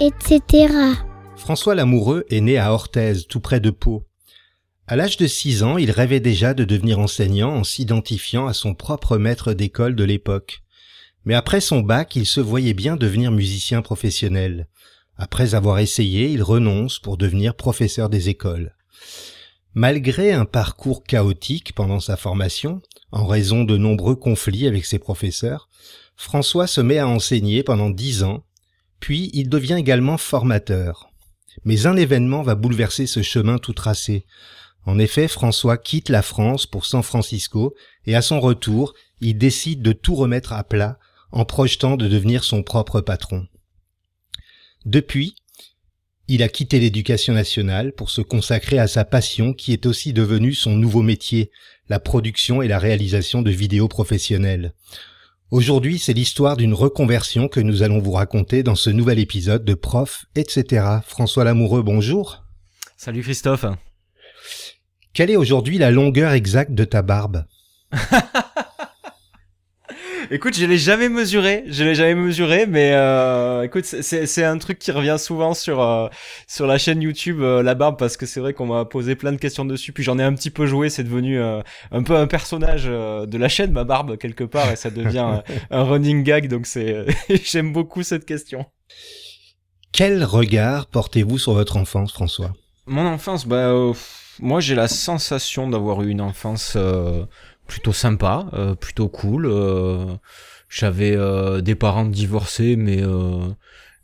Etc. François Lamoureux est né à Orthez, tout près de Pau. À l'âge de 6 ans, il rêvait déjà de devenir enseignant en s'identifiant à son propre maître d'école de l'époque. Mais après son bac, il se voyait bien devenir musicien professionnel. Après avoir essayé, il renonce pour devenir professeur des écoles. Malgré un parcours chaotique pendant sa formation, en raison de nombreux conflits avec ses professeurs, François se met à enseigner pendant dix ans, puis il devient également formateur. Mais un événement va bouleverser ce chemin tout tracé. En effet, François quitte la France pour San Francisco et à son retour, il décide de tout remettre à plat en projetant de devenir son propre patron. Depuis, il a quitté l'éducation nationale pour se consacrer à sa passion qui est aussi devenue son nouveau métier, la production et la réalisation de vidéos professionnelles. Aujourd'hui, c'est l'histoire d'une reconversion que nous allons vous raconter dans ce nouvel épisode de Prof, etc. François Lamoureux, bonjour. Salut Christophe. Quelle est aujourd'hui la longueur exacte de ta barbe? Écoute, je l'ai jamais mesuré, je l'ai jamais mesuré, mais euh, écoute, c'est un truc qui revient souvent sur euh, sur la chaîne YouTube euh, la barbe parce que c'est vrai qu'on m'a posé plein de questions dessus, puis j'en ai un petit peu joué, c'est devenu euh, un peu un personnage euh, de la chaîne ma barbe quelque part et ça devient un running gag, donc c'est j'aime beaucoup cette question. Quel regard portez-vous sur votre enfance, François? Mon enfance, bah moi j'ai la sensation d'avoir eu une enfance plutôt sympa, euh, plutôt cool. Euh, j'avais euh, des parents divorcés, mais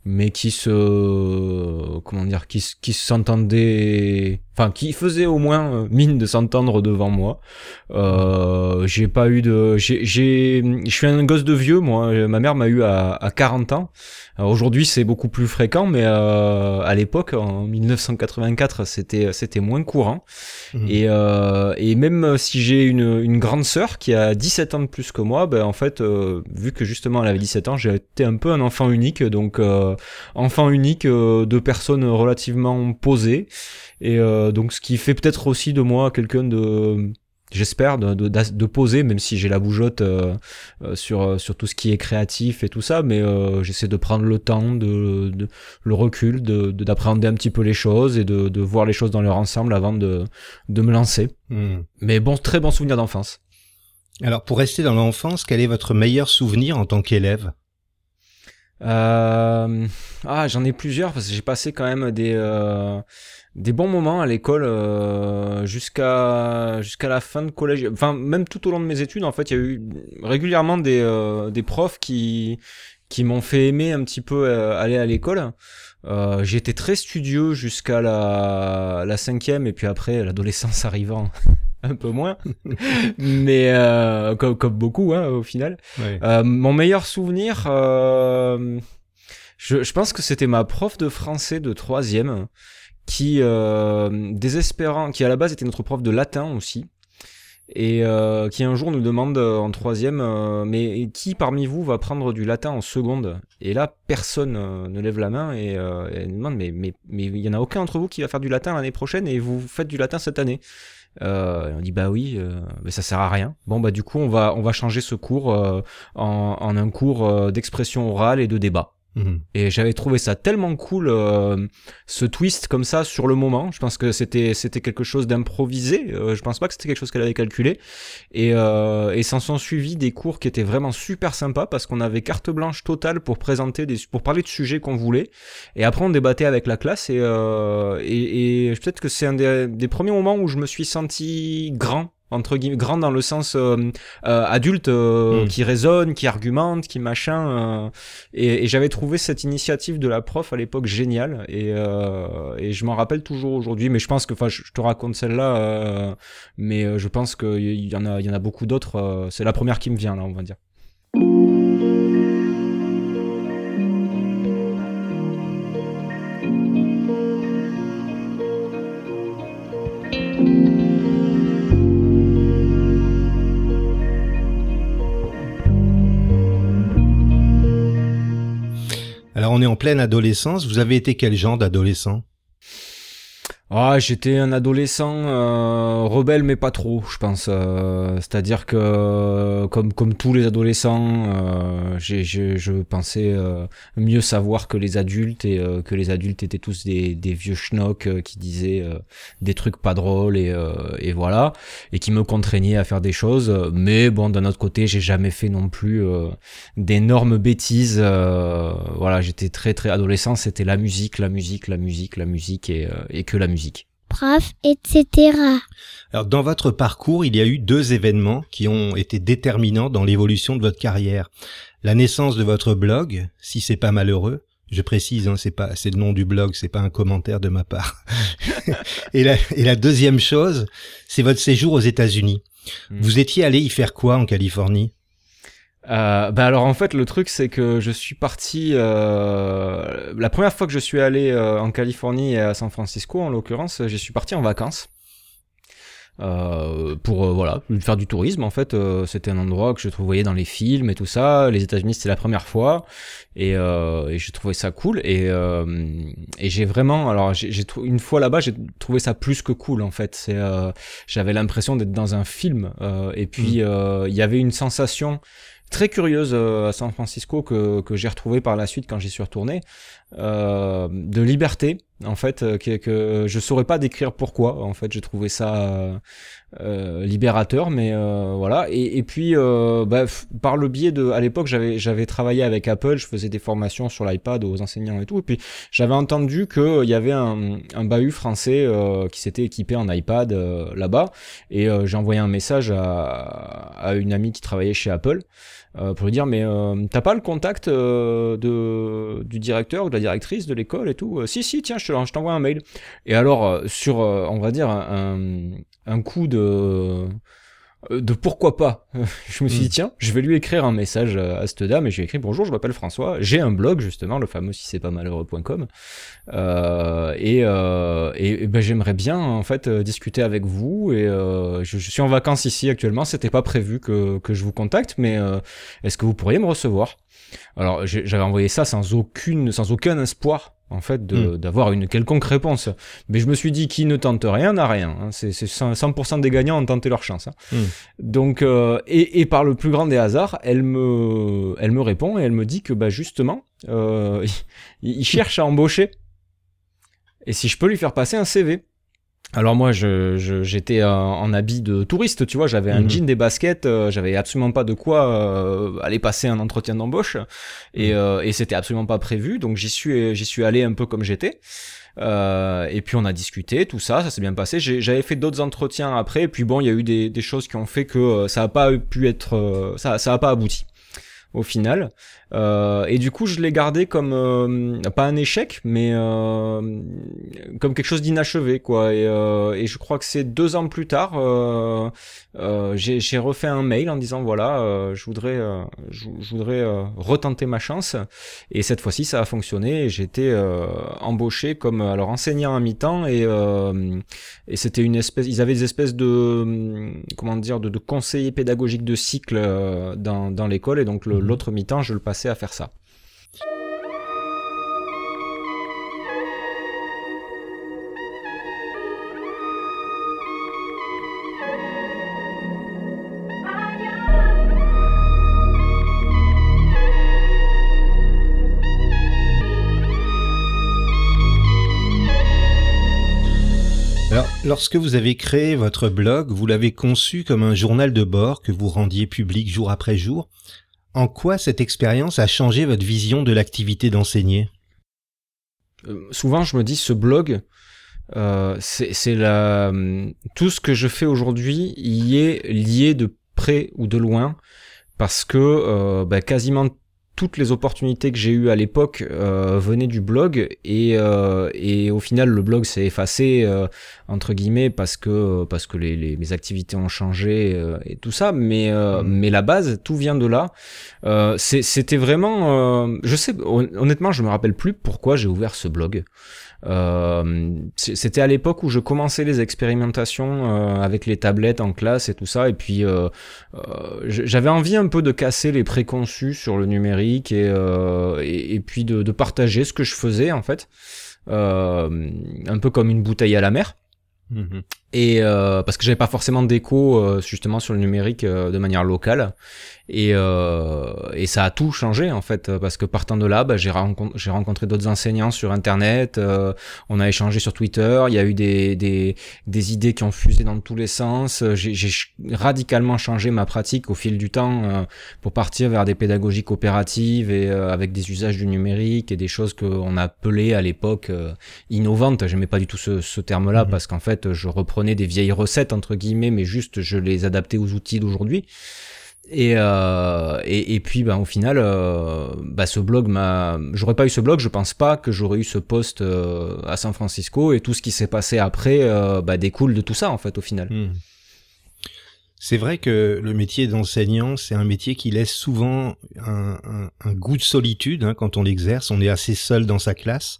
mais qui se comment dire qui, qui s'entendaient enfin qui faisaient au moins mine de s'entendre devant moi euh, j'ai pas eu de j'ai je suis un gosse de vieux moi ma mère m'a eu à, à 40 ans Aujourd'hui, c'est beaucoup plus fréquent, mais euh, à l'époque, en 1984, c'était c'était moins courant. Mmh. Et, euh, et même si j'ai une, une grande sœur qui a 17 ans de plus que moi, ben en fait, euh, vu que justement elle avait 17 ans, j'ai été un peu un enfant unique, donc euh, enfant unique euh, de personnes relativement posées. Et euh, donc, ce qui fait peut-être aussi de moi quelqu'un de j'espère de, de, de, poser même si j'ai la bougeotte euh, euh, sur sur tout ce qui est créatif et tout ça mais euh, j'essaie de prendre le temps de, de le recul de d'appréhender un petit peu les choses et de, de voir les choses dans leur ensemble avant de de me lancer. Mmh. mais bon très bon souvenir d'enfance. Alors pour rester dans l'enfance quel est votre meilleur souvenir en tant qu'élève? Euh... ah j'en ai plusieurs parce que j'ai passé quand même des des bons moments à l'école euh, jusqu'à jusqu'à la fin de collège. Enfin même tout au long de mes études en fait il y a eu régulièrement des euh, des profs qui qui m'ont fait aimer un petit peu euh, aller à l'école. Euh, été très studieux jusqu'à la la cinquième et puis après l'adolescence arrivant un peu moins. Mais euh, comme, comme beaucoup hein, au final. Ouais. Euh, mon meilleur souvenir je, je pense que c'était ma prof de français de troisième qui euh, désespérant, qui à la base était notre prof de latin aussi, et euh, qui un jour nous demande euh, en troisième, mais qui parmi vous va prendre du latin en seconde? Et là, personne ne lève la main et, nous demande, mais mais mais il y en a aucun d'entre vous qui va faire du latin l'année prochaine et vous faites du latin cette année on dit bah oui, mais ça sert à rien. Bon bah du coup on va on va changer ce cours en, un cours d'expression orale et de débat. Mhm. Et j'avais trouvé ça tellement cool, euh, ce twist comme ça sur le moment. Je pense que c'était c'était quelque chose d'improvisé. Euh, je pense pas que c'était quelque chose qu'elle avait calculé. Et, euh, et s'en sont suivis des cours qui étaient vraiment super sympas parce qu'on avait carte blanche totale pour présenter des pour parler de sujets qu'on voulait. Et après on débattait avec la classe et euh, et, et peut-être que c'est un des, des premiers moments où je me suis senti grand entre guillemets grand dans le sens euh, euh, adulte euh, Mm. qui raisonne, qui argumente, qui machin. euh, et, et j'avais trouvé cette initiative de la prof à l'époque géniale et, euh, et je m'en rappelle toujours aujourd'hui. Mais je pense que, enfin, je, je te raconte celle-là, euh, mais je pense qu'il y en a, il y en a beaucoup d'autres. euh, c'est la première qui me vient là, on va dire. Pleine adolescence. Vous avez été quel genre d'adolescent? Ah, j'étais un adolescent euh, rebelle, mais pas trop, je pense. Euh, C'est-à-dire que, euh, comme comme tous les adolescents, euh, je pensais euh, mieux savoir que les adultes et euh, que les adultes étaient tous des, des vieux schnocks qui disaient des trucs pas drôles et, et voilà, et qui me contraignaient à faire des choses. Mais bon, d'un autre côté, j'ai jamais fait non plus d'énormes bêtises. voilà, j'étais très très adolescent. C'était la musique, la musique, la musique, la musique et, et que la musique. Prof, etc. Alors dans votre parcours, il y a eu deux événements qui ont été déterminants dans l'évolution de votre carrière. La naissance de votre blog, si c'est pas malheureux. Je précise, hein, c'est pas, c'est le nom du blog, c'est pas un commentaire de ma part. et, la, et la deuxième chose, c'est votre séjour aux États-Unis. Mm. Vous étiez allé y faire quoi en Californie? Euh, bah alors en fait le truc c'est que je suis parti euh, la première fois que je suis allé euh, en Californie et à San Francisco en l'occurrence j'y suis parti en vacances. Euh, pour euh, voilà faire du tourisme en fait euh, c'était un endroit que je trouvais dans les films et tout ça. Les États-Unis c'était la première fois. Et, euh, et j'ai trouvé ça cool. Et, euh, et j'ai vraiment alors j'ai une fois là-bas j'ai trouvé ça plus que cool en fait. C'est euh, j'avais l'impression d'être dans un film. Euh, et puis euh, il y avait une sensation très curieuse euh, à San Francisco que, que j'ai retrouvé par la suite quand j'y suis retourné euh, de liberté en fait euh, que, que je saurais pas décrire pourquoi en fait j'ai trouvé ça euh, euh, libérateur mais euh, voilà. Et, et puis euh, bah, par le biais de à l'époque j'avais j'avais travaillé avec Apple je faisais des formations sur l'iPad aux enseignants et tout. Et puis j'avais entendu que il y avait un, un bahut français euh, qui s'était équipé en iPad euh, là-bas. Et euh, j'ai envoyé un message à, à une amie qui travaillait chez Apple. euh, pour lui dire mais euh, t'as pas le contact euh, de du directeur ou de la directrice de l'école et tout? Euh, si si tiens je te- je t'envoie un mail. Et alors euh, sur euh, on va dire un, un coup de euh, de pourquoi pas. Je me suis dit tiens je vais lui écrire un message à cette dame et je lui ai écrit bonjour je m'appelle François. J'ai un blog justement le fameux si c'est pas malheureux.com euh, et, euh, et, et ben j'aimerais bien en fait euh, discuter avec vous et euh, je, je suis en vacances ici actuellement. C'était pas prévu que, que je vous contacte mais euh, est-ce que vous pourriez me recevoir? Alors j'ai- j'avais envoyé ça sans aucune sans aucun espoir en fait de- d'avoir une quelconque réponse mais je me suis dit qui ne tente rien n'a rien hein. c'est c'est 100%, 100% des gagnants ont tenté leur chance hein. Hmm. donc euh, et, et par le plus grand des hasards elle me elle me répond et elle me dit que bah justement euh, il, il cherche à embaucher et si je peux lui faire passer un CV. Alors moi, je, je- j'étais en, habit de touriste, tu vois, j'avais un Mhm. jean, des baskets, euh, j'avais absolument pas de quoi euh, aller passer un entretien d'embauche, et, euh, et c'était absolument pas prévu, donc j'y suis, j'y suis allé un peu comme j'étais. Euh, et puis on a discuté, tout ça, ça s'est bien passé. J'ai- J'avais fait d'autres entretiens après, et puis bon, il y a eu des, des choses qui ont fait que ça a pas pu être, ça, ça a pas abouti au final. Euh, et du coup, je l'ai gardé comme euh, pas un échec, mais euh, comme quelque chose d'inachevé, quoi. Et, euh, et je crois que c'est deux ans plus tard, euh, euh, j'ai refait un mail en disant voilà, je voudrais, je, je voudrais retenter ma chance. Et cette fois-ci, ça a fonctionné. Et j'ai été embauché comme alors enseignant à mi-temps et et c'était une espèce, ils avaient des espèces de comment dire de, de conseillers pédagogiques de cycle dans dans l'école et donc le- l'autre mi-temps, je le passais à faire ça. Alors, lorsque vous avez créé votre blog, vous l'avez conçu comme un journal de bord que vous rendiez public jour après jour, en quoi cette expérience a changé votre vision de l'activité d'enseigner? Euh, Souvent, je me dis, ce blog, euh, c'est la tout ce que je fais aujourd'hui y est lié de près ou de loin parce que euh, bah, quasiment toutes les opportunités que j'ai eues à l'époque euh, venaient du blog et, euh, et au final le blog s'est effacé euh, entre guillemets parce que parce que les, les mes activités ont changé et tout ça. Mais mmh. mais la base tout vient de là. C'était vraiment je sais honnêtement je me rappelle plus pourquoi j'ai ouvert ce blog. C'était à l'époque où je commençais les expérimentations avec les tablettes en classe et tout ça, et puis j'avais envie un peu de casser les préconçus sur le numérique et, et, puis de, de, partager ce que je faisais en fait, un peu comme une bouteille à la mer. Mmh et euh, parce que j'avais pas forcément d'écho euh, justement sur le numérique euh, de manière locale. Et, euh, et ça a tout changé en fait parce que partant de là bah, j'ai rencontré, j'ai rencontré d'autres enseignants sur internet on a échangé sur Twitter il y a eu des, des, des idées qui ont fusé dans tous les sens. J'ai, j'ai radicalement changé ma pratique au fil du temps pour partir vers des pédagogies coopératives et avec des usages du numérique et des choses qu'on appelait à l'époque innovantes. J'aimais pas du tout ce, ce terme là mmh parce qu'en fait je reprends des vieilles recettes entre guillemets, mais juste je les adaptais aux outils d'aujourd'hui. Et, euh, et, puis, bah, au final, euh, bah, ce blog m'a. J'aurais pas eu ce blog, je pense pas que j'aurais eu ce poste euh, à San Francisco et tout ce qui s'est passé après euh, bah, découle de tout ça en fait au final. Hmm. C'est vrai que le métier d'enseignant, c'est un métier qui laisse souvent un goût de solitude hein, quand on l'exerce. On est assez seul dans sa classe.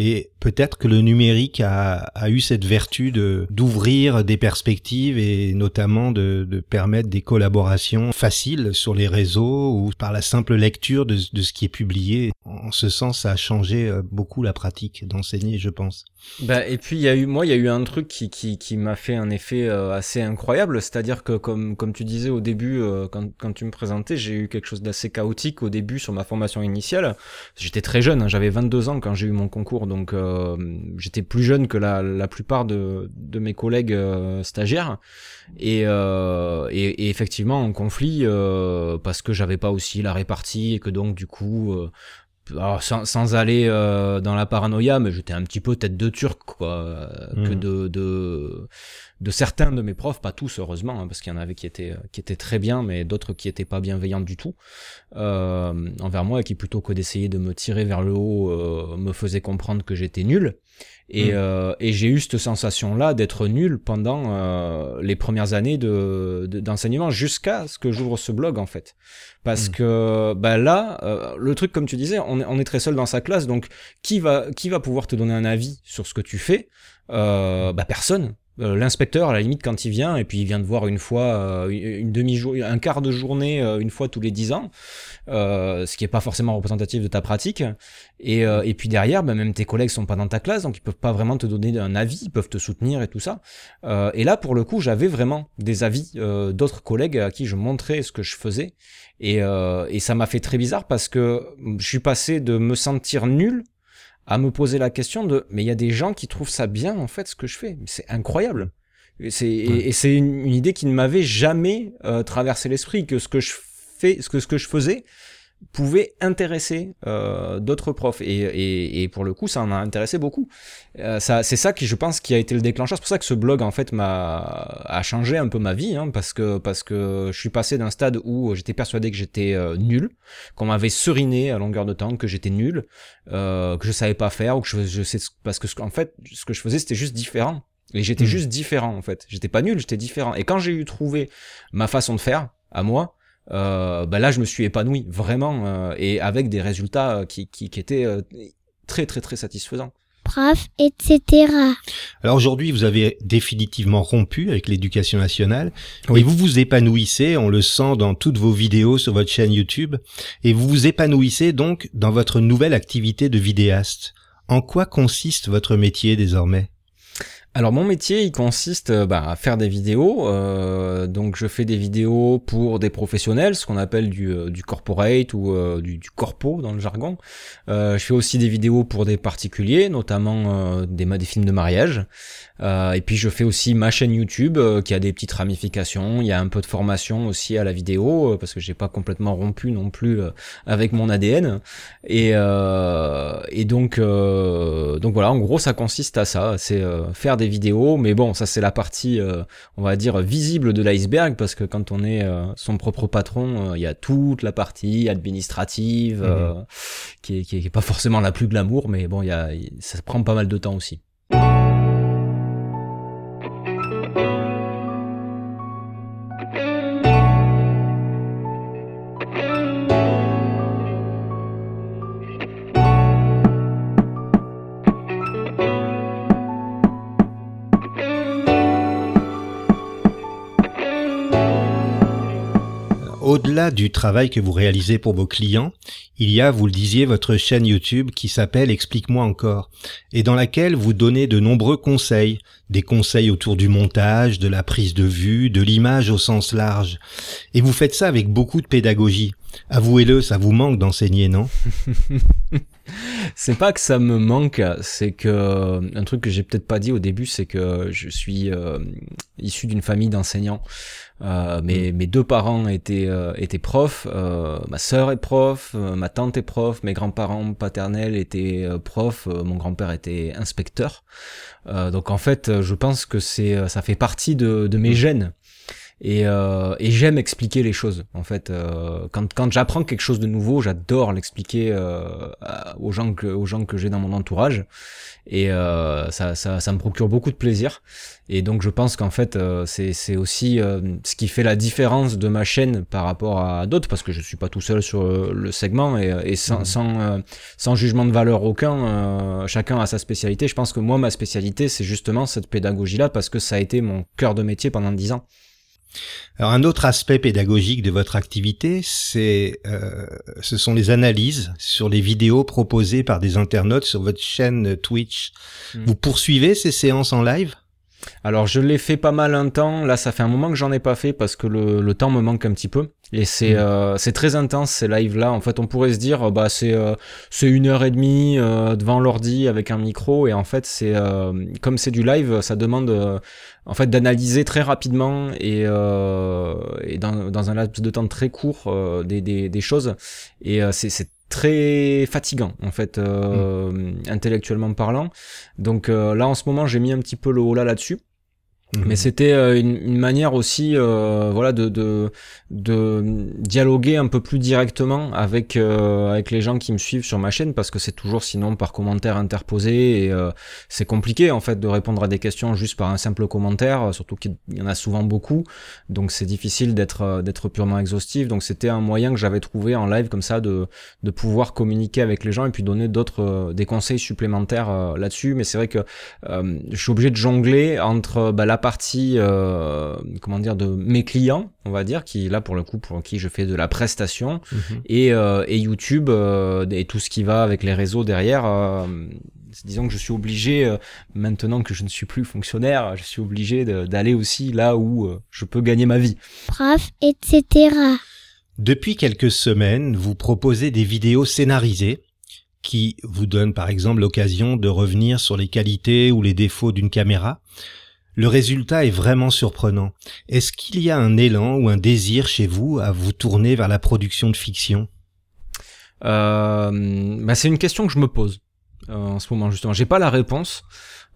Et peut-être que le numérique a, a eu cette vertu de d'ouvrir des perspectives et notamment de, de, permettre des collaborations faciles sur les réseaux ou par la simple lecture de, de ce qui est publié. En ce sens, ça a changé euh, beaucoup la pratique d'enseigner, je pense. Bah, et puis il y a eu moi il y a eu un truc qui qui, qui m'a fait un effet euh, assez incroyable, c'est-à-dire que comme comme tu disais au début euh, quand quand tu me présentais, j'ai eu quelque chose d'assez chaotique au début sur ma formation initiale. J'étais très jeune, hein, j'avais 22 ans quand j'ai eu mon concours donc euh, j'étais plus jeune que la, la plupart de, de mes collègues euh, stagiaires. Et, euh, et, et, effectivement en conflit parce que j'avais pas aussi la répartie et que donc du coup alors sans, sans aller dans la paranoïa, mais j'étais un petit peu tête de turc, quoi, que de, de, de certains de mes profs, pas tous heureusement, hein, parce qu'il y en avait qui étaient qui étaient très bien, mais d'autres qui étaient pas bienveillants du tout euh, envers moi, et qui plutôt que d'essayer de me tirer vers le haut, euh, me faisaient comprendre que j'étais nul. Et, mm. euh, et j'ai eu cette sensation-là d'être nul pendant euh, les premières années de, d'enseignement jusqu'à ce que j'ouvre ce blog en fait. Parce mm. que bah là, euh, le truc comme tu disais, on est, on est très seul dans sa classe, donc qui va qui va pouvoir te donner un avis sur ce que tu fais? Euh, Bah personne. Euh, l'inspecteur à la limite quand il vient et puis il vient te voir une fois euh, une demi un quart de journée euh, une fois tous les dix ans ce qui est pas forcément représentatif de ta pratique. Et, et puis derrière bah, même tes collègues sont pas dans ta classe donc ils peuvent pas vraiment te donner un avis ils peuvent te soutenir et tout ça. Et là pour le coup j'avais vraiment des avis d'autres collègues à qui je montrais ce que je faisais. Et, et ça m'a fait très bizarre parce que je suis passé de me sentir nul à me poser la question de mais il y a des gens qui trouvent ça bien en fait ce que je fais. C'est incroyable. Et c'est et, c'est une, idée qui ne m'avait jamais euh, traversé l'esprit que ce que je fais ce que ce que je faisais pouvait intéresser euh, d'autres profs. Et, et, et, pour le coup ça en a intéressé beaucoup. Euh, ça c'est ça qui je pense qui a été le déclencheur. C'est pour ça que ce blog en fait m'a a changé un peu ma vie hein, parce que parce que je suis passé d'un stade où j'étais persuadé que j'étais euh, nul qu'on m'avait seriné à longueur de temps que j'étais nul euh, que je savais pas faire ou que je, je sais parce que en fait ce que je faisais c'était juste différent. Et j'étais mmh. juste différent en fait. J'étais pas nul j'étais différent. Et quand j'ai eu trouvé ma façon de faire à moi euh, bah là je me suis épanoui vraiment euh, et avec des résultats euh, qui, qui, qui étaient euh, très très très satisfaisants. Prof, etc. Alors aujourd'hui, vous avez définitivement rompu avec l'éducation nationale oui. et vous vous épanouissez, on le sent dans toutes vos vidéos sur votre chaîne YouTube, et vous vous épanouissez donc dans votre nouvelle activité de vidéaste. En quoi consiste votre métier désormais? Alors mon métier, il consiste euh, bah, à faire des vidéos. Euh, donc je fais des vidéos pour des professionnels, ce qu'on appelle du, euh, du corporate ou du, du, corpo dans le jargon. je fais aussi des vidéos pour des particuliers, notamment des, des films de mariage. et puis je fais aussi ma chaîne YouTube qui a des petites ramifications. Il y a un peu de formation aussi à la vidéo parce que j'ai pas complètement rompu non plus avec mon ADN. Et, et donc donc voilà, en gros ça consiste à ça, c'est faire des vidéos, mais bon, ça c'est la partie, euh, on va dire, visible de l'iceberg, parce que quand on est euh, son propre patron, euh, il y a toute la partie administrative, mhm. qui, est, qui, est, pas forcément la plus glamour, mais bon, y a, ça prend pas mal de temps aussi. Du travail que vous réalisez pour vos clients, il y a, vous le disiez, votre chaîne YouTube qui s'appelle Explique-moi encore, et dans laquelle vous donnez de nombreux conseils, des conseils autour du montage, de la prise de vue, de l'image au sens large. Et vous faites ça avec beaucoup de pédagogie. Avouez-le, ça vous manque d'enseigner, non? C'est pas que ça me manque, c'est que un truc que j'ai peut-être pas dit au début, c'est que je suis euh, issu d'une famille d'enseignants. Euh, mes, mm. mes, deux parents étaient, euh, étaient profs, euh, ma sœur est prof, euh, ma tante est prof, mes grands-parents paternels étaient profs, mon grand-père était inspecteur. donc en fait, je pense que c'est ça fait partie de, de mes mm. gènes. Et, et j'aime expliquer les choses. En fait, quand, quand j'apprends quelque chose de nouveau, j'adore l'expliquer aux gens que aux gens que j'ai dans mon entourage et euh, ça, ça, ça, me procure beaucoup de plaisir. Et donc je pense qu'en fait euh, c'est aussi euh, ce qui fait la différence de ma chaîne par rapport à d'autres, parce que je suis pas tout seul sur le segment et, et sans, mmh. sans, sans, jugement de valeur aucun, chacun a sa spécialité. Je pense que moi ma spécialité c'est justement cette pédagogie-là parce que ça a été mon cœur de métier pendant dix ans. Alors un autre aspect pédagogique de votre activité, c'est euh, ce sont les analyses sur les vidéos proposées par des internautes sur votre chaîne Twitch. Hmm. Vous poursuivez ces séances en live? Alors je l'ai fait pas mal un temps, là ça fait un moment que j'en ai pas fait parce que le, le temps me manque un petit peu. Et c'est mm. euh, c'est très intense ces lives là. En fait, on pourrait se dire bah c'est euh, c'est une heure et demie euh, devant l'ordi avec un micro et en fait c'est comme c'est du live, ça demande en fait d'analyser très rapidement et, et dans, dans un laps de temps très court des, des, des choses et c'est très fatigant en fait mm. intellectuellement parlant. Donc là en ce moment j'ai mis un petit peu le haut là là-dessus. Mais mhm. c'était euh, une, une, manière aussi, euh, voilà, de, de, de dialoguer un peu plus directement avec euh, avec les gens qui me suivent sur ma chaîne, parce que c'est toujours sinon par commentaire interposé et euh, c'est compliqué en fait de répondre à des questions juste par un simple commentaire, surtout qu'il y en a souvent beaucoup, donc c'est difficile d'être d'être purement exhaustif. Donc c'était un moyen que j'avais trouvé en live comme ça de de pouvoir communiquer avec les gens et puis donner d'autres des conseils supplémentaires là-dessus. Mais c'est vrai que je suis obligé de jongler entre bah, la partie, euh, comment dire, de mes clients, on va dire, qui là pour le coup pour qui je fais de la prestation, mhm. et, euh, et, YouTube euh, et tout ce qui va avec les réseaux derrière. disons que je suis obligé, maintenant que je ne suis plus fonctionnaire, je suis obligé d'aller aussi là où je peux gagner ma vie. Prof, etc. Depuis quelques semaines, vous proposez des vidéos scénarisées qui vous donnent par exemple l'occasion de revenir sur les qualités ou les défauts d'une caméra. Le résultat est vraiment surprenant. Est-ce qu'il y a un élan ou un désir chez vous à vous tourner vers la production de fiction? Euh, bah C'est une question que je me pose euh, en ce moment justement. J'ai pas la réponse.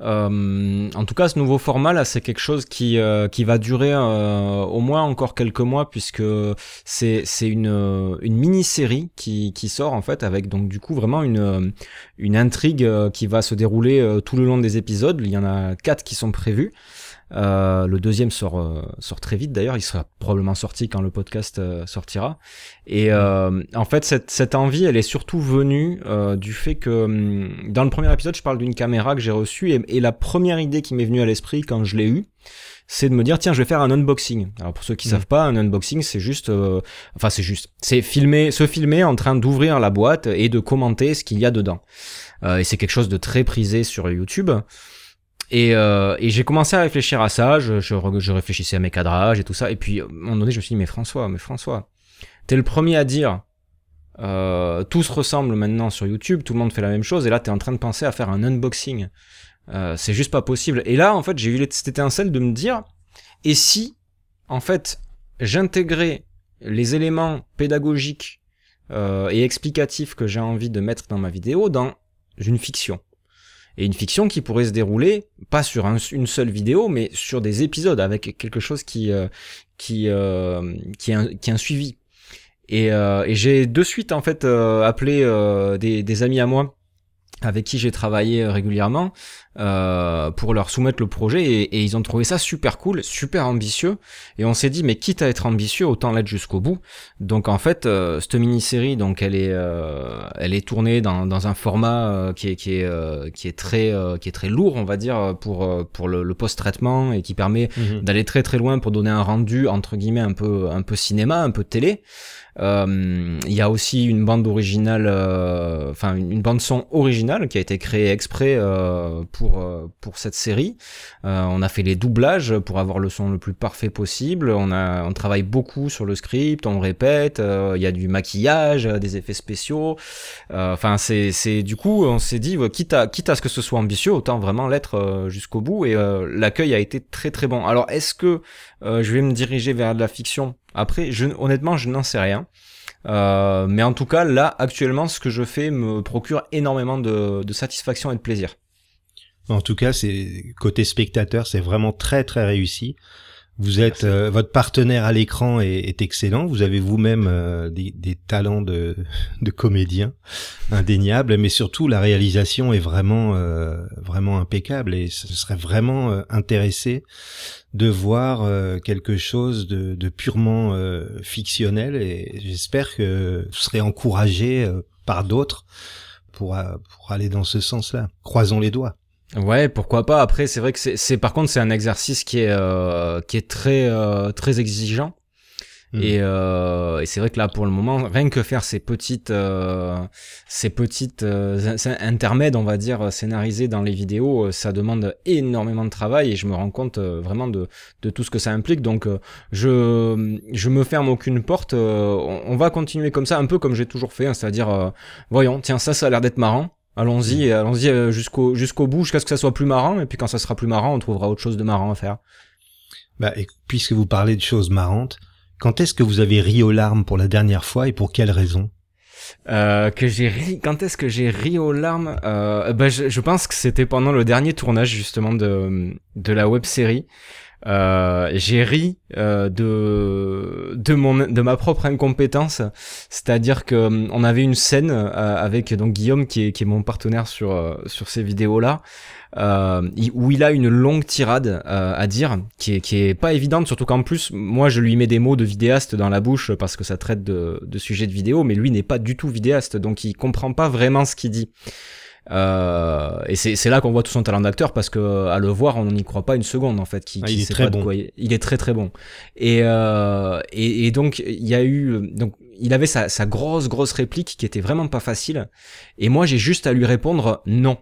Euh, en tout cas, ce nouveau format là, c'est quelque chose qui euh, va durer euh, au moins encore quelques mois puisque c'est une mini série qui qui sort en fait avec donc du coup vraiment une une intrigue qui va se dérouler tout le long des épisodes. Il y en a quatre qui sont prévus. Euh, le deuxième sort, euh, sort très vite d'ailleurs, il sera probablement sorti quand le podcast euh, sortira. Et en fait, cette, cette envie, elle est surtout venue du fait que hum, dans le premier épisode, je parle d'une caméra que j'ai reçue et, et, la première idée qui m'est venue à l'esprit quand je l'ai eue, c'est de me dire tiens je vais faire un unboxing. Alors pour ceux qui mmh. savent pas, un unboxing c'est juste, enfin c'est juste, c'est filmer, se filmer en train d'ouvrir la boîte et de commenter ce qu'il y a dedans. et c'est quelque chose de très prisé sur YouTube. Et, euh, et j'ai commencé à réfléchir à ça, je, réfléchissais à mes cadrages et tout ça, et puis à un moment donné, je me suis dit, mais François, mais François, t'es le premier à dire, euh, tout se ressemble maintenant sur YouTube, tout le monde fait la même chose, et là, t'es en train de penser à faire un unboxing. Euh, c'est juste pas possible. Et là, en fait, j'ai eu cette étincelle de me dire, et si, en fait, j'intégrais les éléments pédagogiques euh, et explicatifs que j'ai envie de mettre dans ma vidéo dans une fiction? Et une fiction qui pourrait se dérouler pas sur une seule vidéo mais sur des épisodes avec quelque chose qui euh, qui euh, qui, un suivi. Et, euh, et j'ai de suite en fait appelé des, des amis à moi avec qui j'ai travaillé régulièrement euh, pour leur soumettre le projet et, et, ils ont trouvé ça super cool, super ambitieux et on s'est dit mais quitte à être ambitieux autant l'être jusqu'au bout. Donc en fait euh, cette mini-série donc elle est euh, elle est tournée dans, dans un format euh, qui est qui est euh, qui est très euh, qui est très lourd on va dire pour pour le, le post-traitement et qui permet Mhm. d'aller très très loin pour donner un rendu entre guillemets un peu un peu cinéma, un peu télé. Euh, Il y a aussi une bande originale, euh, enfin une, une bande son originale qui a été créée exprès euh, pour euh, pour cette série. Euh, on a fait les doublages pour avoir le son le plus parfait possible. On a on travaille beaucoup sur le script, on répète. euh, Il y a du maquillage, euh, des effets spéciaux. Euh, Enfin c'est c'est du coup on s'est dit quitte à quitte à ce que ce soit ambitieux, autant vraiment l'être euh, jusqu'au bout. Et euh, l'accueil a été très très bon. Alors est-ce que euh, je vais me diriger vers de la fiction après, honnêtement, je n'en sais rien. Euh, mais en tout cas, là, actuellement, ce que je fais me procure énormément de, de satisfaction et de plaisir. En tout cas, c'est côté spectateur, c'est vraiment très très réussi. Vous êtes euh, votre partenaire à l'écran est, est excellent. Vous avez vous-même euh, des, des talents de, de comédien indéniables, mais surtout la réalisation est vraiment euh, vraiment impeccable et ce serait vraiment euh, intéressé de voir euh, quelque chose de, de purement euh, fictionnel et j'espère que vous serez encouragé euh, par d'autres pour pour aller dans ce sens-là. Croisons les doigts. Ouais, pourquoi pas. Après, c'est vrai que c'est, par contre, c'est un exercice qui est euh, qui est très euh, très exigeant. Mm. Et, euh, et c'est vrai que là, pour le moment, rien que faire ces petites, euh, ces petites euh, in- intermèdes, on va dire, scénarisés dans les vidéos, euh, ça demande énormément de travail et je me rends compte euh, vraiment de, de tout ce que ça implique. Donc, euh, je, je me ferme aucune porte. euh, on, on va continuer comme ça, un peu comme j'ai toujours fait, hein, c'est-à-dire, euh, voyons, tiens, ça, ça a l'air d'être marrant. Allons-y, allons-y euh, jusqu'au jusqu'au bout, jusqu'à ce que ça soit plus marrant. Et puis quand ça sera plus marrant, on trouvera autre chose de marrant à faire. Bah, et puisque vous parlez de choses marrantes, quand est-ce que vous avez ri aux larmes pour la dernière fois et pour quelle raison? Euh, que j'ai ri. Quand est-ce que j'ai ri aux larmes? Euh, bah, je, je pense que c'était pendant le dernier tournage justement de de la web série. Euh, j'ai ri euh, de de mon de ma propre incompétence, c'est-à-dire que hum, on avait une scène euh, avec donc Guillaume qui est qui est mon partenaire sur euh, sur ces vidéos là. Euh, où il a une longue tirade euh, à dire qui est qui est pas évidente surtout qu'en plus moi je lui mets des mots de vidéaste dans la bouche parce que ça traite de de sujets de vidéo mais lui n'est pas du tout vidéaste donc il comprend pas vraiment ce qu'il dit euh, et c'est là qu'on voit tout son talent d'acteur parce que à le voir on n'y croit pas une seconde en fait qu'il Ah, il est très bon. quoi il, il est très très bon. Et euh, et, et donc il y a eu donc il avait sa, sa grosse grosse réplique qui était vraiment pas facile. Et moi j'ai juste à lui répondre non.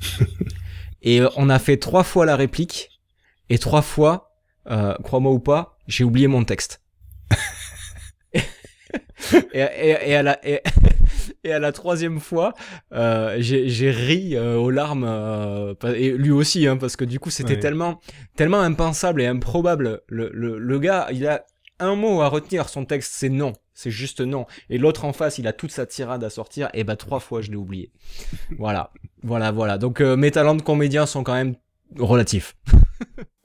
Et euh, on a fait trois fois la réplique et trois fois euh, crois-moi ou pas j'ai oublié mon texte. Et, et, et à la et, et à la troisième fois euh, j'ai ri euh, aux larmes euh, et lui aussi hein, parce que du coup c'était Ouais. tellement tellement impensable et improbable. Le, le, le gars il a un mot à retenir son texte c'est non. C'est juste non. Et l'autre en face il a toute sa tirade à sortir. Et bah trois fois je l'ai oublié. Voilà. Voilà voilà. Donc mes talents de comédien sont quand même relatifs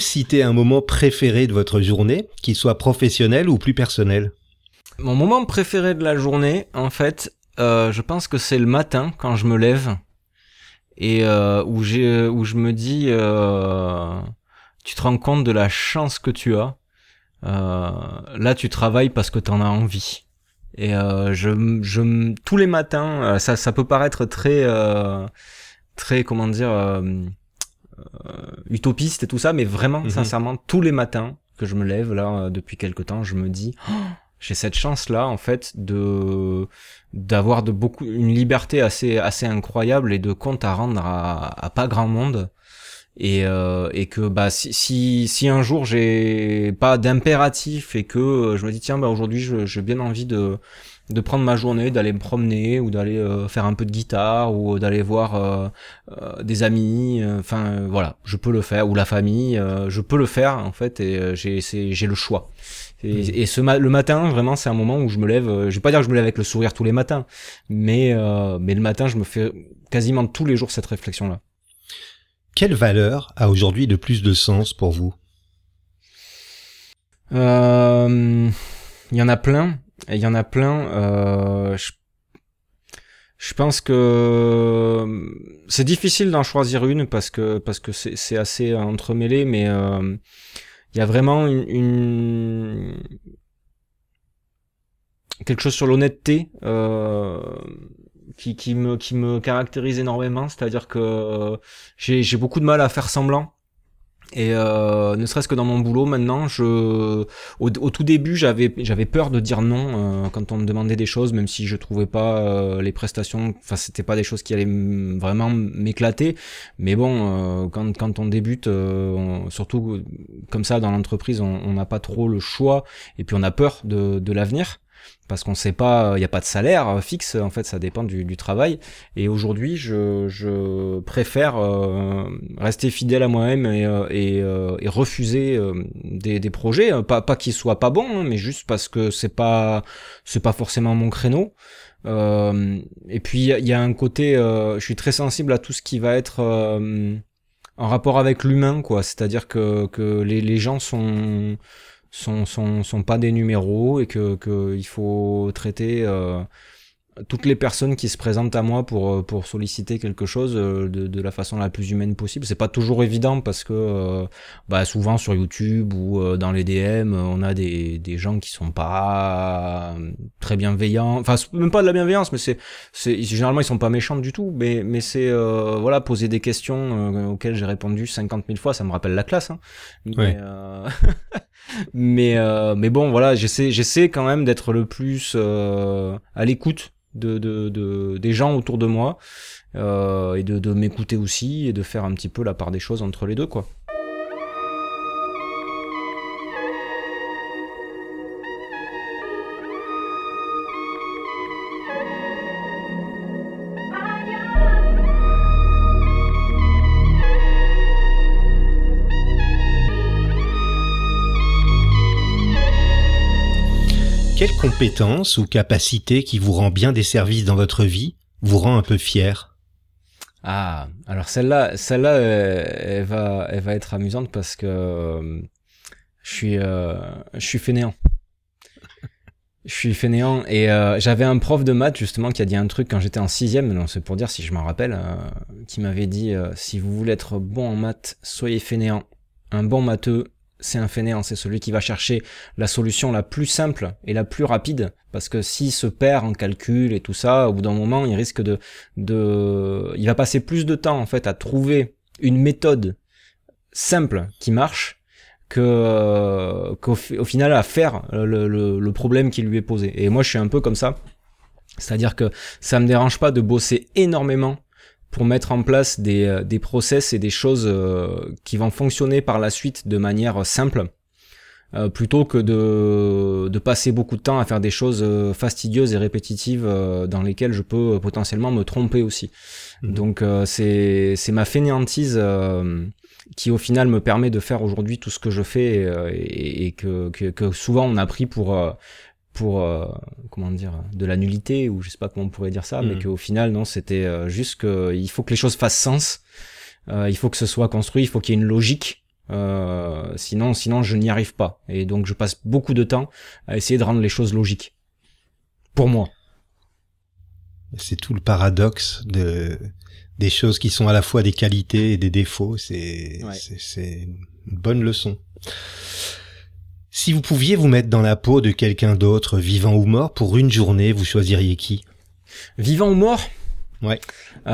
citer un moment préféré de votre journée, qu'il soit professionnel ou plus personnel Mon moment préféré de la journée, en fait, euh, je pense que c'est le matin quand je me lève et euh, où j'ai où je me dis, euh, tu te rends compte de la chance que tu as. Euh, là, tu travailles parce que t'en as envie. Et euh, je, je, tous les matins, euh, ça, ça peut paraître très, euh, très, comment dire, euh, utopiste et tout ça, mais vraiment, Mhm. sincèrement, tous les matins que je me lève là depuis quelque temps, je me dis, Oh, j'ai cette chance là, en fait, de d'avoir de beaucoup une liberté assez assez incroyable et de compte à rendre à, à pas grand monde et, euh, et que bah si, si si un jour j'ai pas d'impératif et que euh, je me dis tiens bah aujourd'hui j'ai bien envie de de prendre ma journée d'aller me promener ou d'aller euh, faire un peu de guitare ou d'aller voir euh, euh, des amis euh, enfin euh, voilà je peux le faire ou la famille euh, je peux le faire en fait et euh, j'ai le choix. Et, et ce ma- le matin vraiment c'est un moment où je me lève euh, je vais pas dire que je me lève avec le sourire tous les matins mais euh, mais le matin je me fais quasiment tous les jours cette réflexion là Quelle valeur a aujourd'hui le plus de sens pour vous? Euh, Il y en a plein. Il y en a plein. Euh, je, je pense que c'est difficile d'en choisir une parce que parce que c'est assez entremêlé, mais euh, il y a vraiment une, une- quelque chose sur l'honnêteté euh, qui qui me qui me caractérise énormément. C'est-à-dire que j'ai j'ai beaucoup de mal à faire semblant. Et euh, ne serait-ce que dans mon boulot maintenant, je au, tout début j'avais j'avais peur de dire non euh, quand on me demandait des choses, même si je trouvais pas euh, les prestations, enfin c'était pas des choses qui allaient vraiment m'éclater. Mais bon, quand quand on débute, surtout comme ça dans l'entreprise, on on n'a pas trop le choix et puis on a peur de de l'avenir parce qu'on sait pas, il n'y a pas de salaire euh, fixe, en fait, ça dépend du, du travail. Et aujourd'hui, je, je préfère euh, rester fidèle à moi-même et, euh, et, euh, et refuser euh, des, des projets, euh, pas, pas qu'ils soient pas bons, hein, mais juste parce que c'est pas, c'est pas forcément mon créneau. Euh, et puis il y a- un côté, euh, je suis très sensible à tout ce qui va être euh, en rapport avec l'humain, quoi. C'est-à-dire que, que les, les gens sont sont, sont, sont pas des numéros et que, que il faut traiter euh, toutes les personnes qui se présentent à moi pour, euh, pour solliciter quelque chose euh, de, de la façon la plus humaine possible. C'est pas toujours évident parce que euh, bah, souvent sur YouTube ou euh, dans les DM, on a des, des gens qui sont pas très bienveillants. Enfin, même pas de la bienveillance, mais c'est, c'est généralement ils sont pas méchants du tout. Mais, mais c'est euh, voilà poser des questions auxquelles j'ai répondu 50 000 fois, ça me rappelle la classe. Hein. Mais, Ouais. mais euh, mais bon voilà j'essaie j'essaie quand même d'être le plus euh, à l'écoute de, de, de des gens autour de moi euh, et de m'écouter aussi et de faire un petit peu la part des choses entre les deux quoi Quelle compétence ou capacité qui vous rend bien des services dans votre vie vous rend un peu fier? Ah alors celle-là celle-là euh, elle va elle va être amusante parce que euh, je suis euh, je suis fainéant je suis fainéant et j'avais un prof de maths justement qui a dit un truc quand j'étais en sixième, non c'est pour dire si je m'en rappelle, qui m'avait dit si vous voulez être bon en maths, soyez fainéant. Un bon matheux, c'est un fainéant, c'est celui qui va chercher la solution la plus simple et la plus rapide, parce que s'il se perd en calcul et tout ça, au bout d'un moment, il risque de, de, il va passer plus de temps en fait à trouver une méthode simple qui marche que qu'au fi- au final à faire le, le, le problème qui lui est posé. Et moi, je suis un peu comme ça. C'est-à-dire que ça me dérange pas de bosser énormément pour mettre en place des, euh, des process et des choses euh, qui vont fonctionner par la suite de manière simple, euh, plutôt que de, de passer beaucoup de temps à faire des choses fastidieuses et répétitives euh, dans lesquelles je peux potentiellement me tromper aussi. Mhm. Donc euh, c'est c'est ma fainéantise euh, qui au final me permet de faire aujourd'hui tout ce que je fais euh, et, et que, que, que souvent on a pris pour euh, pour euh, comment dire de la nullité ou je sais pas comment on pourrait dire ça mais Mhm. qu'au final non c'était euh, juste que il faut que les choses fassent sens euh, il faut que ce soit construit il faut qu'il y ait une logique euh, sinon sinon je n'y arrive pas et donc je passe beaucoup de temps à essayer de rendre les choses logiques pour moi C'est tout le paradoxe de des choses qui sont à la fois des qualités et des défauts. C'est Ouais. c'est- c'est une bonne leçon. Si vous pouviez vous mettre dans la peau de quelqu'un d'autre, vivant ou mort, pour une journée, vous choisiriez qui? Vivant ou mort? Ouais. Euh,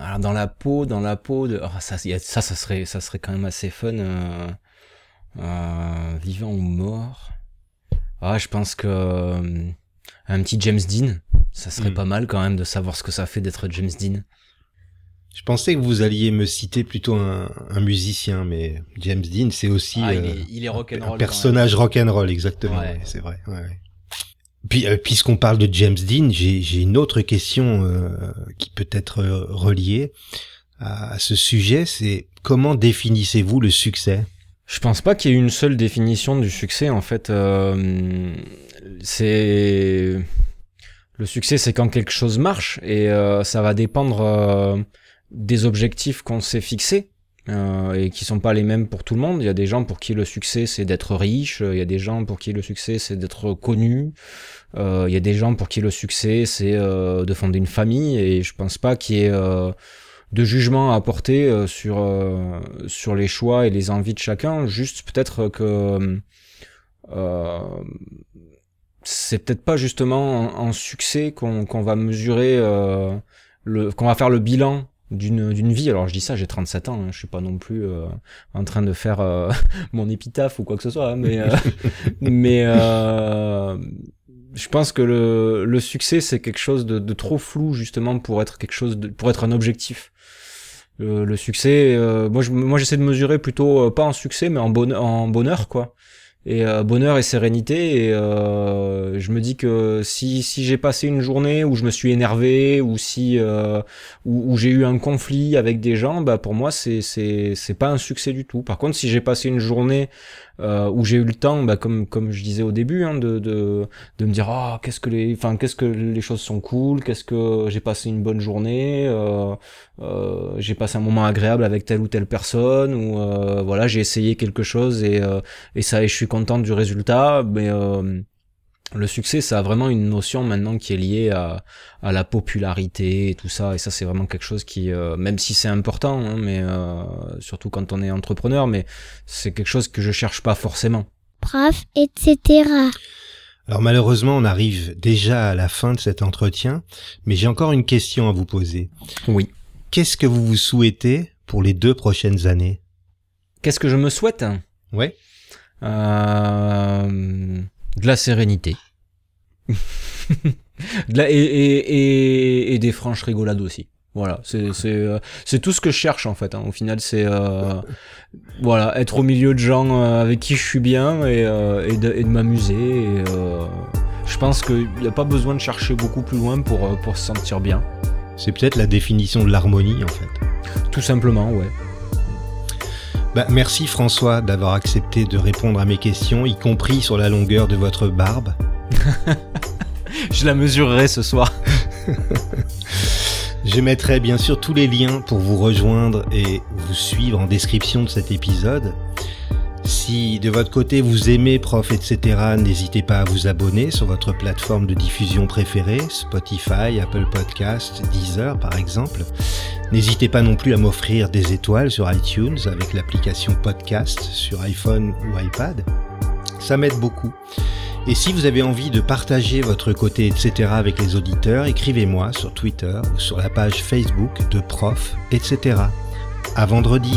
alors dans la peau, dans la peau de, oh, ça, ça, ça serait, ça serait quand même assez fun. Euh, euh, vivant ou mort? Ah, je pense que euh, un petit James Dean, ça serait Mm. pas mal quand même de savoir ce que ça fait d'être James Dean. Je pensais que vous alliez me citer plutôt un, un musicien, mais James Dean, c'est aussi Ah, il euh, il est un personnage rock'n'roll, exactement. Ouais. ouais, c'est vrai. ouais, ouais. Puis, euh, puisqu'on parle de James Dean, j'ai j'ai une autre question euh, qui peut être euh, reliée à, à ce sujet. C'est comment définissez-vous le succès? Je pense pas qu'il y ait une seule définition du succès. En fait, euh, c'est le succès, c'est quand quelque chose marche et euh, ça va dépendre euh, des objectifs qu'on s'est fixés. euh, et qui sont pas les mêmes pour tout le monde. Il y a des gens pour qui le succès c'est d'être riche, il y a des gens pour qui le succès c'est d'être connu, euh, il y a des gens pour qui le succès c'est euh, de fonder une famille et je pense pas qu'il y ait euh, de jugement à apporter euh, sur euh, sur les choix et les envies de chacun. Juste peut-être que c'est peut-être pas justement en, succès qu'on va mesurer qu'on va faire le bilan d'une d'une vie. Alors je dis ça, j'ai 37 ans, hein, je suis pas non plus euh, en train de faire euh, mon épitaphe ou quoi que ce soit, hein, mais euh, mais euh, je pense que le, le succès c'est quelque chose de, de trop flou justement pour être quelque chose de, pour être un objectif. Le, le succès, euh, moi je, moi j'essaie de mesurer plutôt euh, pas en succès mais en bonheur, en bonheur quoi. Et euh, bonheur et sérénité et euh, je me dis que si si j'ai passé une journée où je me suis énervé ou si euh, où, où j'ai eu un conflit avec des gens, bah pour moi c'est c'est c'est pas un succès du tout. Par contre, si j'ai passé une journée euh, où j'ai eu le temps, bah comme comme je disais au début, hein, de de de me dire oh qu'est-ce que les enfin qu'est-ce que les choses sont cool, qu'est-ce que j'ai passé une bonne journée, euh, euh, j'ai passé un moment agréable avec telle ou telle personne ou voilà j'ai essayé quelque chose et et ça et je suis content du résultat, mais euh, le succès, ça a vraiment une notion maintenant qui est liée à, à la popularité et tout ça. Et ça, c'est vraiment quelque chose qui, euh, même si c'est important, hein, mais euh, surtout quand on est entrepreneur, mais c'est quelque chose que je cherche pas forcément. prof, etc. Alors malheureusement, on arrive déjà à la fin de cet entretien, mais j'ai encore une question à vous poser. Oui. Qu'est-ce que vous vous souhaitez pour les deux prochaines années? Qu'est-ce que je me souhaite? Ouais. Euh, De la sérénité. de la, et, et, et, et des franches rigolades aussi. Voilà, c'est euh, c'est tout ce que je cherche en fait. hein. Au final, c'est euh, voilà être au milieu de gens euh, avec qui je suis bien et, de, de m'amuser. Je pense qu'il n'y a pas besoin de chercher beaucoup plus loin pour pour se sentir bien. C'est peut-être la définition de l'harmonie en fait. Tout simplement, ouais. Bah, merci François d'avoir accepté de répondre à mes questions, y compris sur la longueur de votre barbe. Je la mesurerai ce soir. Je mettrai bien sûr tous les liens pour vous rejoindre et vous suivre en description de cet épisode. Si de votre côté vous aimez Prof, etc., n'hésitez pas à vous abonner sur votre plateforme de diffusion préférée, Spotify, Apple Podcast, Deezer par exemple. N'hésitez pas non plus à m'offrir des étoiles sur iTunes avec l'application Podcast sur iPhone ou iPad. Ça m'aide beaucoup. Et si vous avez envie de partager votre côté, etc. avec les auditeurs, écrivez-moi sur Twitter ou sur la page Facebook de Prof, etc. À vendredi.